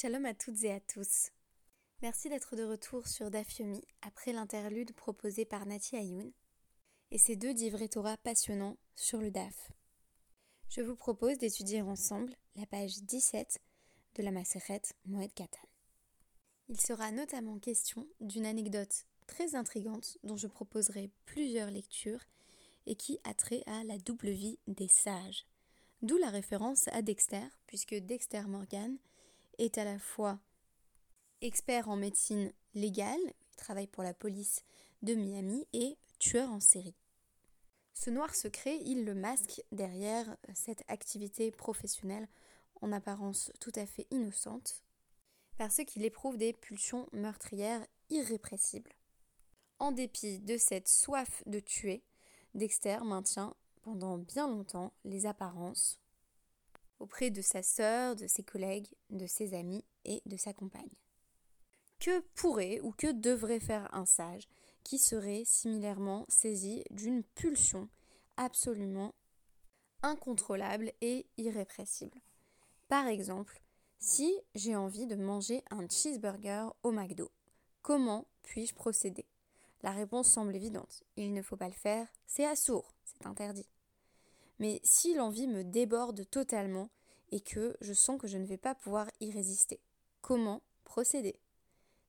Shalom à toutes et à tous. Merci d'être de retour sur Dafyomi après l'interlude proposé par Nati Ayoun et ces deux divrei Torah passionnants sur le Daf. Je vous propose d'étudier ensemble la page 17 de la Maseret Moed Katan. Il sera notamment question d'une anecdote très intrigante dont je proposerai plusieurs lectures et qui a trait à la double vie des sages. D'où la référence à Dexter, puisque Dexter Morgan est à la fois expert en médecine légale, il travaille pour la police de Miami, et tueur en série. Ce noir secret, il le masque derrière cette activité professionnelle en apparence tout à fait innocente, parce qu'il éprouve des pulsions meurtrières irrépressibles. En dépit de cette soif de tuer, Dexter maintient pendant bien longtemps les apparences auprès de sa sœur, de ses collègues, de ses amis et de sa compagne. Que pourrait ou que devrait faire un sage qui serait similairement saisi d'une pulsion absolument incontrôlable et irrépressible? Par exemple, si j'ai envie de manger un cheeseburger au McDo, comment puis-je procéder? La réponse semble évidente. Il ne faut pas le faire, c'est assourd, c'est interdit. Mais si l'envie me déborde totalement et que je sens que je ne vais pas pouvoir y résister, comment procéder?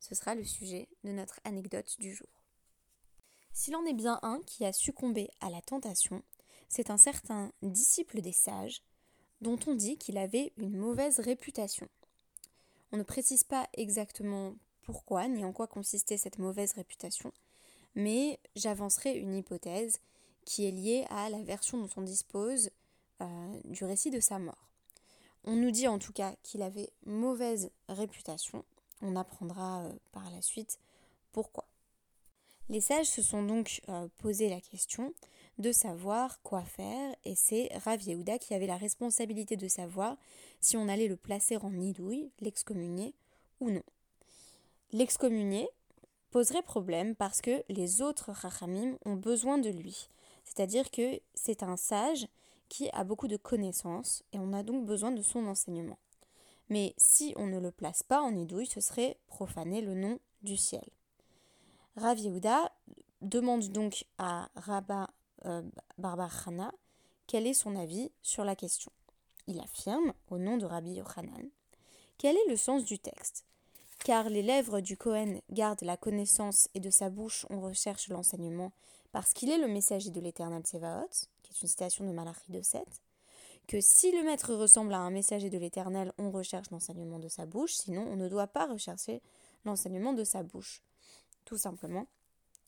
Ce sera le sujet de notre anecdote du jour. S'il en est bien un qui a succombé à la tentation, c'est un certain disciple des sages, dont on dit qu'il avait une mauvaise réputation. On ne précise pas exactement pourquoi ni en quoi consistait cette mauvaise réputation, mais j'avancerai une hypothèse qui est liée à la version dont on dispose euh, du récit de sa mort. On nous dit en tout cas qu'il avait mauvaise réputation. On apprendra euh, par la suite pourquoi. Les sages se sont donc euh, posé la question de savoir quoi faire et c'est Rav Yehuda qui avait la responsabilité de savoir si on allait le placer en nidouille, l'excommunier ou non. L'excommunier poserait problème parce que les autres rachamim ont besoin de lui. C'est-à-dire que c'est un sage qui a beaucoup de connaissances et on a donc besoin de son enseignement. Mais si on ne le place pas en idouille, ce serait profaner le nom du ciel. Rav Yehuda demande donc à Rabba euh, quel est son avis sur la question. Il affirme, au nom de Rabbi Yochanan, quel est le sens du texte? Car les lèvres du Kohen gardent la connaissance et de sa bouche on recherche l'enseignement parce qu'il est le messager de l'éternel Tsevaot, qui est une citation de Malachi 2.7, que si le maître ressemble à un messager de l'éternel, on recherche l'enseignement de sa bouche, sinon on ne doit pas rechercher l'enseignement de sa bouche. Tout simplement,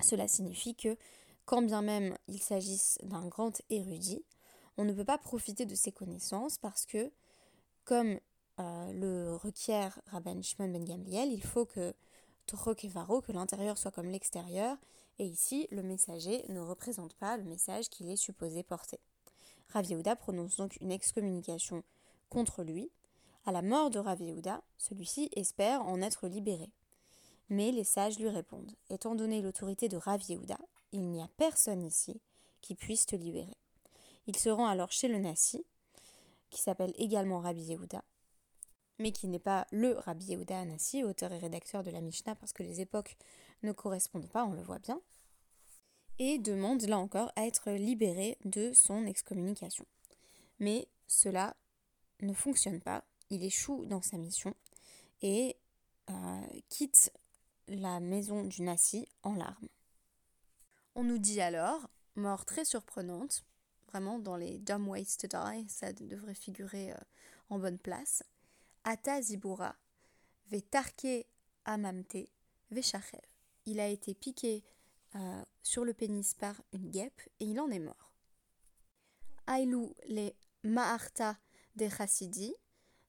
cela signifie que, quand bien même il s'agisse d'un grand érudit, on ne peut pas profiter de ses connaissances parce que, comme euh, le requiert Rabban Shimon ben Gamliel, il faut que que l'intérieur soit comme l'extérieur, et ici, le messager ne représente pas le message qu'il est supposé porter. Rav Yehuda prononce donc une excommunication contre lui. À la mort de Rav Yehuda, celui-ci espère en être libéré. Mais les sages lui répondent Étant donné l'autorité de Rav Yehuda, il n'y a personne ici qui puisse te libérer. Il se rend alors chez le Nassi, qui s'appelle également Rabbi Yehuda, mais qui n'est pas le Rabbi Yehuda Anassi, auteur et rédacteur de la Mishnah, parce que les époques ne correspondent pas, on le voit bien, et demande là encore à être libéré de son excommunication. Mais cela ne fonctionne pas, il échoue dans sa mission et euh, quitte la maison du Nassi en larmes. On nous dit alors, mort très surprenante, vraiment dans les Dumb Ways to Die, ça devrait figurer euh, en bonne place, Ata Zibura, Vetarke Amamte, Veshachev. Il a été piqué euh, sur le pénis par une guêpe et il en est mort. Ailou les Maharta de Chassidi,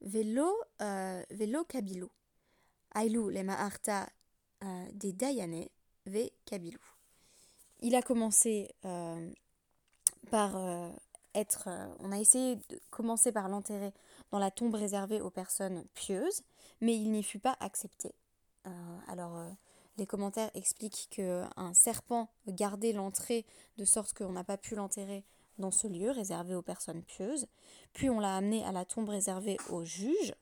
Velo, euh, velo Kabilou. Ailou les Maharta euh, des Dayane, Ve Kabilou. Il a commencé par être. on a essayé de commencer par l'enterrer dans la tombe réservée aux personnes pieuses, mais il n'y fut pas accepté. Euh, alors, euh, les commentaires expliquent qu'un serpent gardait l'entrée de sorte qu'on n'a pas pu l'enterrer dans ce lieu réservé aux personnes pieuses. Puis on l'a amené à la tombe réservée aux juges,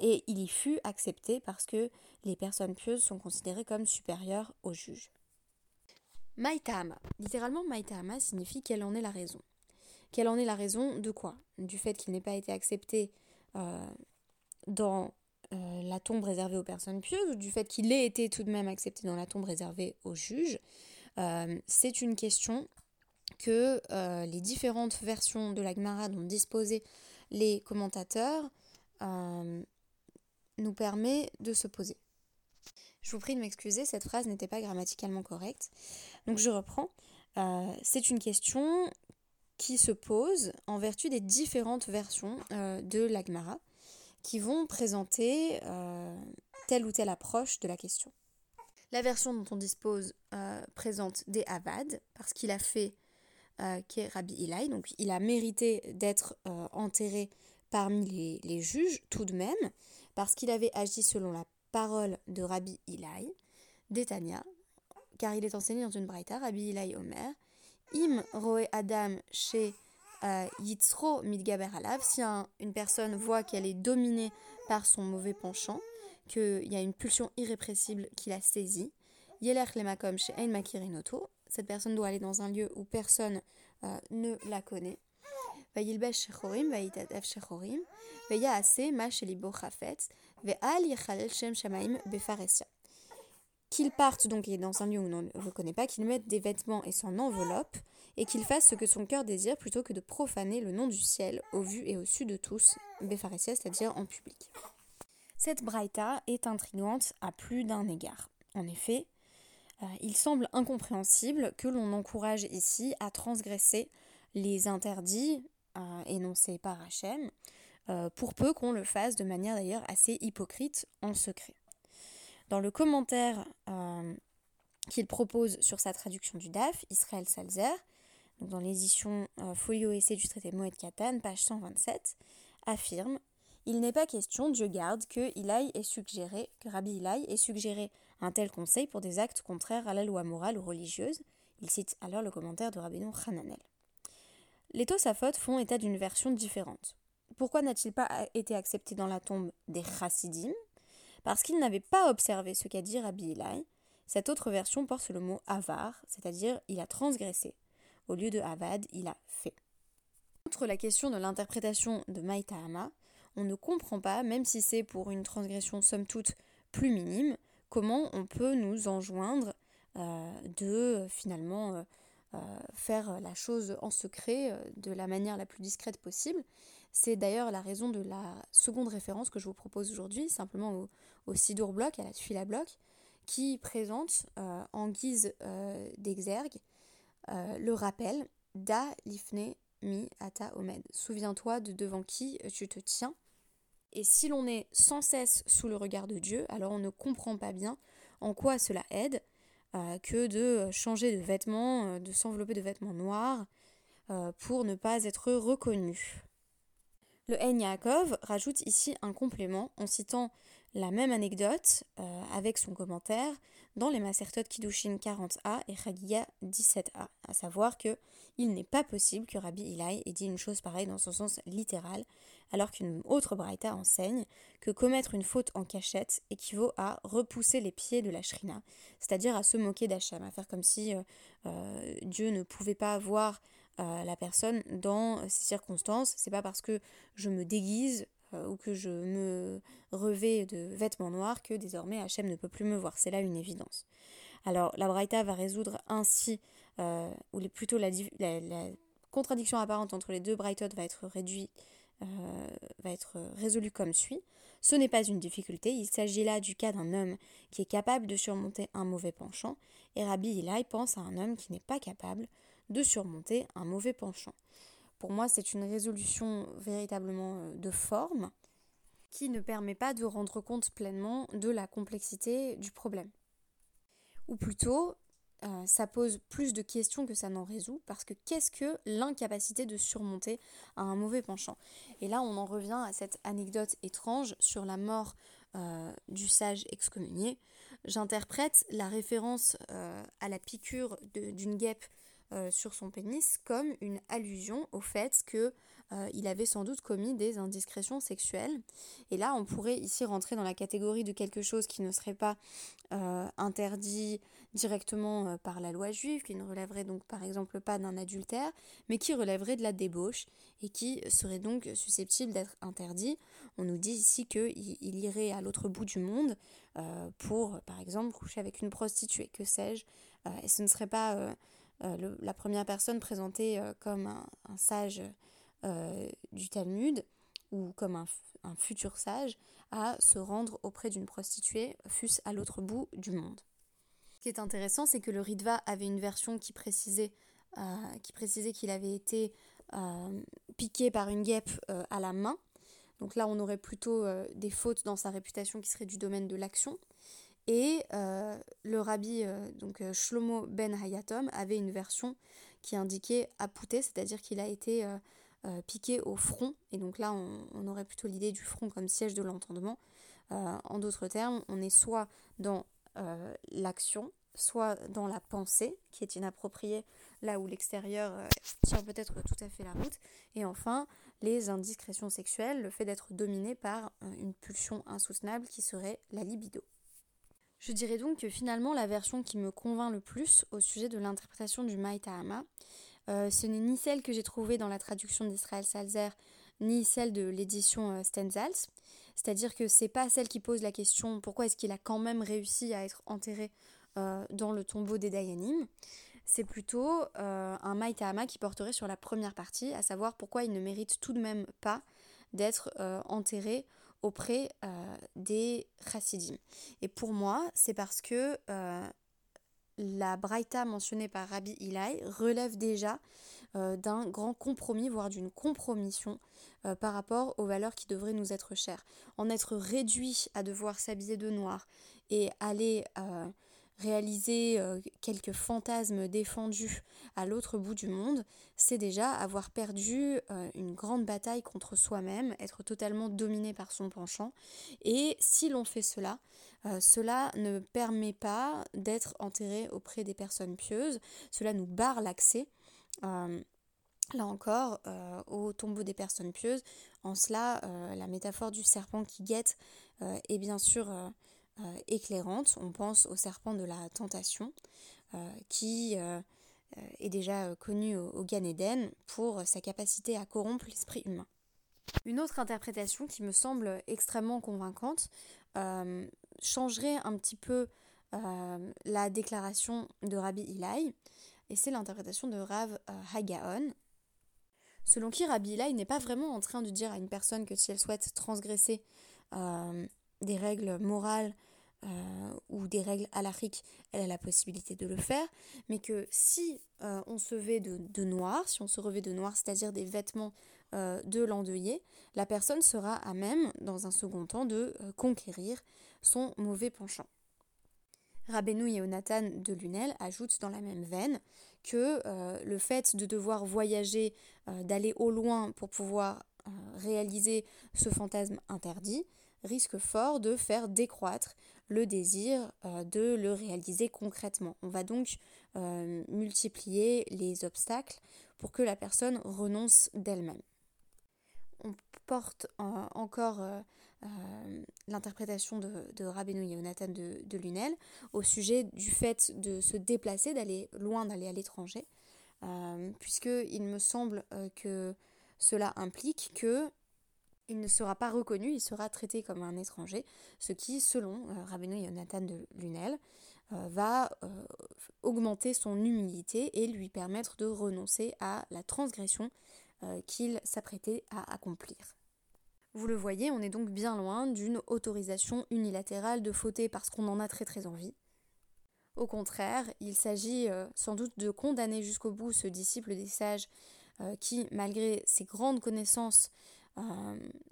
et il y fut accepté parce que les personnes pieuses sont considérées comme supérieures aux juges. Maïtama. Littéralement, Maïtama signifie quelle en est la raison. Quelle en est la raison de quoi? Du fait qu'il n'ait pas été accepté euh, dans euh, la tombe réservée aux personnes pieuses ou du fait qu'il ait été tout de même accepté dans la tombe réservée aux juges euh, C'est une question que les différentes versions de la Gemara dont disposaient les commentateurs nous permet de se poser. Je vous prie de m'excuser, cette phrase n'était pas grammaticalement correcte. Donc je reprends. C'est une question qui se pose en vertu des différentes versions euh, de l'Agmara qui vont présenter euh, telle ou telle approche de la question. La version dont on dispose présente des Avad parce qu'il a fait qu'est Rabbi Ilai, donc il a mérité d'être enterré parmi les, les, juges tout de même parce qu'il avait agi selon la parole de Rabbi Ilai, d'Etania, car il est enseigné dans une braïta, Rabbi Ilai Omer, Im roe Adam chez euh, Yitzro midgaber alav, si une personne voit qu'elle est dominée par son mauvais penchant, qu'il y a une pulsion irrépressible qui la saisit, Yelech lemakom chez Ein makirinoto, cette personne doit aller dans un lieu où personne euh, ne la connaît. Vayilbesh shechorim, vayitadef shechorim, veyaase ma shelibo chafetz, Qu'ils partent donc dans un lieu où on ne le connaît pas, qu'ils mettent des vêtements et s'en enveloppent, et qu'ils fassent ce que son cœur désire plutôt que de profaner le nom du ciel au vu et au su de tous, Befaresia, c'est-à-dire en public. Cette braïta est intrigante à plus d'un égard. En effet, euh, il semble incompréhensible que l'on encourage ici à transgresser les interdits euh, énoncés par Hachem, euh, pour peu qu'on le fasse de manière d'ailleurs assez hypocrite en secret. Dans le commentaire euh, qu'il propose sur sa traduction du DAF, Israël Salzer, dans l'édition euh, Folio Essai du traité Moed Katan, page 127, affirme Il n'est pas question, Dieu garde, que ait suggéré, Rabbi Ilaï ait suggéré un tel conseil pour des actes contraires à la loi morale ou religieuse. Il cite alors le commentaire de Rabbi Hananel. Les Tosafot font état d'une version différente. Pourquoi n'a-t-il pas été accepté dans la tombe des Chassidim? Parce qu'il n'avait pas observé ce qu'a dit Rabbi Eli. Cette autre version porte le mot avar, c'est-à-dire il a transgressé. Au lieu de avad, il a fait. Outre la question de l'interprétation de Maïtahama, on ne comprend pas, même si c'est pour une transgression somme toute plus minime, comment on peut nous enjoindre euh, de finalement euh, faire la chose en secret de la manière la plus discrète possible. C'est d'ailleurs la raison de la seconde référence que je vous propose aujourd'hui, simplement au, au Sidour Bloc, à la Tuila Bloc, qui présente euh, en guise euh, d'exergue euh, le rappel Da Lifne Mi Ata Omed. Souviens-toi de devant qui tu te tiens. Et si l'on est sans cesse sous le regard de Dieu, alors on ne comprend pas bien en quoi cela aide que de changer de vêtements, de s'envelopper de vêtements noirs pour ne pas être reconnu. Le Yaakov rajoute ici un complément en citant la même anecdote euh, avec son commentaire dans les Masertot Kiddushin 40a et Chagiga 17a, à savoir que il n'est pas possible que Rabbi Ilai ait dit une chose pareille dans son sens littéral, alors qu'une autre braïta enseigne que commettre une faute en cachette équivaut à repousser les pieds de la shrina, c'est-à-dire à se moquer d'Hachem, à faire comme si euh, euh, Dieu ne pouvait pas voir la personne dans ces circonstances. C'est pas parce que je me déguise euh, ou que je me revais de vêtements noirs que désormais Hachem ne peut plus me voir. C'est là une évidence. Alors la Braïta va résoudre ainsi, euh, ou plutôt la, contradiction apparente entre les deux Braïtot va être réduite, euh, va être résolue comme suit. Ce n'est pas une difficulté, il s'agit là du cas d'un homme qui est capable de surmonter un mauvais penchant, et Rabbi Ilai pense à un homme qui n'est pas capable de surmonter un mauvais penchant. Pour moi, c'est une résolution véritablement euh, de forme qui ne permet pas de rendre compte pleinement de la complexité du problème. Ou plutôt, euh, ça pose plus de questions que ça n'en résout, parce que qu'est-ce que l'incapacité de surmonter un mauvais penchant? Et là, on en revient à cette anecdote étrange sur la mort euh, du sage excommunié. J'interprète la référence à la piqûre d'une guêpe euh, sur son pénis comme une allusion au fait que euh, il avait sans doute commis des indiscrétions sexuelles. Et là, on pourrait ici rentrer dans la catégorie de quelque chose qui ne serait pas euh, interdit directement par la loi juive, qui ne relèverait donc par exemple pas d'un adultère, mais qui relèverait de la débauche et qui serait donc susceptible d'être interdit. On nous dit ici qu'il il irait à l'autre bout du monde pour, par exemple, coucher avec une prostituée, que sais-je, et ce ne serait pas la première personne présentée comme un sage euh, du Talmud ou comme un, futur sage à se rendre auprès d'une prostituée, fût-ce à l'autre bout du monde. Ce qui est intéressant, c'est que le Ritva avait une version qui précisait euh, qui précisait qu'il avait été euh, piqué par une guêpe à la main. Donc là, on aurait plutôt des fautes dans sa réputation qui seraient du domaine de l'action. Et le rabbi donc Shlomo ben Hayatom avait une version qui indiquait apouté, c'est-à-dire qu'il a été euh, piqué au front, et donc là on, aurait plutôt l'idée du front comme siège de l'entendement. Euh, en d'autres termes, on est soit dans euh, l'action, soit dans la pensée, qui est inappropriée là où l'extérieur tient peut-être tout à fait la route, et enfin les indiscrétions sexuelles, le fait d'être dominé par une pulsion insoutenable qui serait la libido. Je dirais donc que finalement la version qui me convainc le plus au sujet de l'interprétation du Maïtahama, euh, ce n'est ni celle que j'ai trouvée dans la traduction d'Israël Salzer, ni celle de l'édition euh, Stenzals. C'est-à-dire que c'est pas celle qui pose la question pourquoi est-ce qu'il a quand même réussi à être enterré euh, dans le tombeau des Dayanim. C'est plutôt un Maïtahama qui porterait sur la première partie, à savoir pourquoi il ne mérite tout de même pas d'être enterré auprès des Chassidim. Et pour moi, c'est parce que la Braïta mentionnée par Rabbi Ilai relève déjà euh, d'un grand compromis, voire d'une compromission euh, par rapport aux valeurs qui devraient nous être chères. En être réduit à devoir s'habiller de noir et aller euh, réaliser quelques fantasmes défendus à l'autre bout du monde, c'est déjà avoir perdu une grande bataille contre soi-même, être totalement dominé par son penchant. Et si l'on fait cela, euh, cela ne permet pas d'être enterré auprès des personnes pieuses, cela nous barre l'accès. Euh, là encore, euh, au tombeau des personnes pieuses. En cela, la métaphore du serpent qui guette est bien sûr éclairante. On pense au serpent de la tentation, qui est déjà connu au, au Gan pour sa capacité à corrompre l'esprit humain. Une autre interprétation qui me semble extrêmement convaincante euh, changerait un petit peu euh, la déclaration de Rabbi Ilai, et c'est l'interprétation de Rav euh, Hagaon, selon qui Rabbi Ilai n'est pas vraiment en train de dire à une personne que si elle souhaite transgresser des règles morales ou des règles halachiques, elle a la possibilité de le faire, mais que si on se vêt de, noir, si on se revêt de noir, c'est-à-dire des vêtements euh, de l'endeuillé, la personne sera à même, dans un second temps, de euh, conquérir son mauvais penchant. Rabbeinu Yonatan de Lunel ajoute dans la même veine que euh, le fait de devoir voyager, d'aller au loin pour pouvoir réaliser ce fantasme interdit, risque fort de faire décroître le désir de le réaliser concrètement. On va donc multiplier les obstacles pour que la personne renonce d'elle-même on porte encore euh, euh, l'interprétation de, de Rabbeinu Yonatan de, Lunel au sujet du fait de se déplacer, d'aller loin, d'aller à l'étranger, euh, puisqu'il me semble que cela implique que il ne sera pas reconnu, il sera traité comme un étranger, ce qui, selon Rabbeinu Yonatan de Lunel, va augmenter son humilité et lui permettre de renoncer à la transgression euh, qu'il s'apprêtait à accomplir. Vous le voyez, on est donc bien loin d'une autorisation unilatérale de fauter parce qu'on en a très très envie. Au contraire, il s'agit euh, sans doute de condamner jusqu'au bout ce disciple des sages euh, qui, malgré ses grandes connaissances,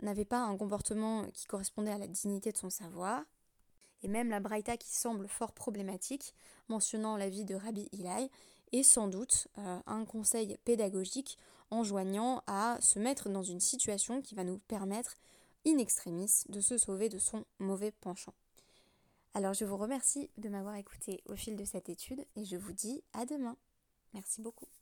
n'avait pas un comportement qui correspondait à la dignité de son savoir. Et même la Braïta qui semble fort problématique, mentionnant la vie de Rabbi Ilai, est sans doute un conseil pédagogique enjoignant à se mettre dans une situation qui va nous permettre in extremis de se sauver de son mauvais penchant. Alors je vous remercie de m'avoir écouté au fil de cette étude et je vous dis à demain. Merci beaucoup.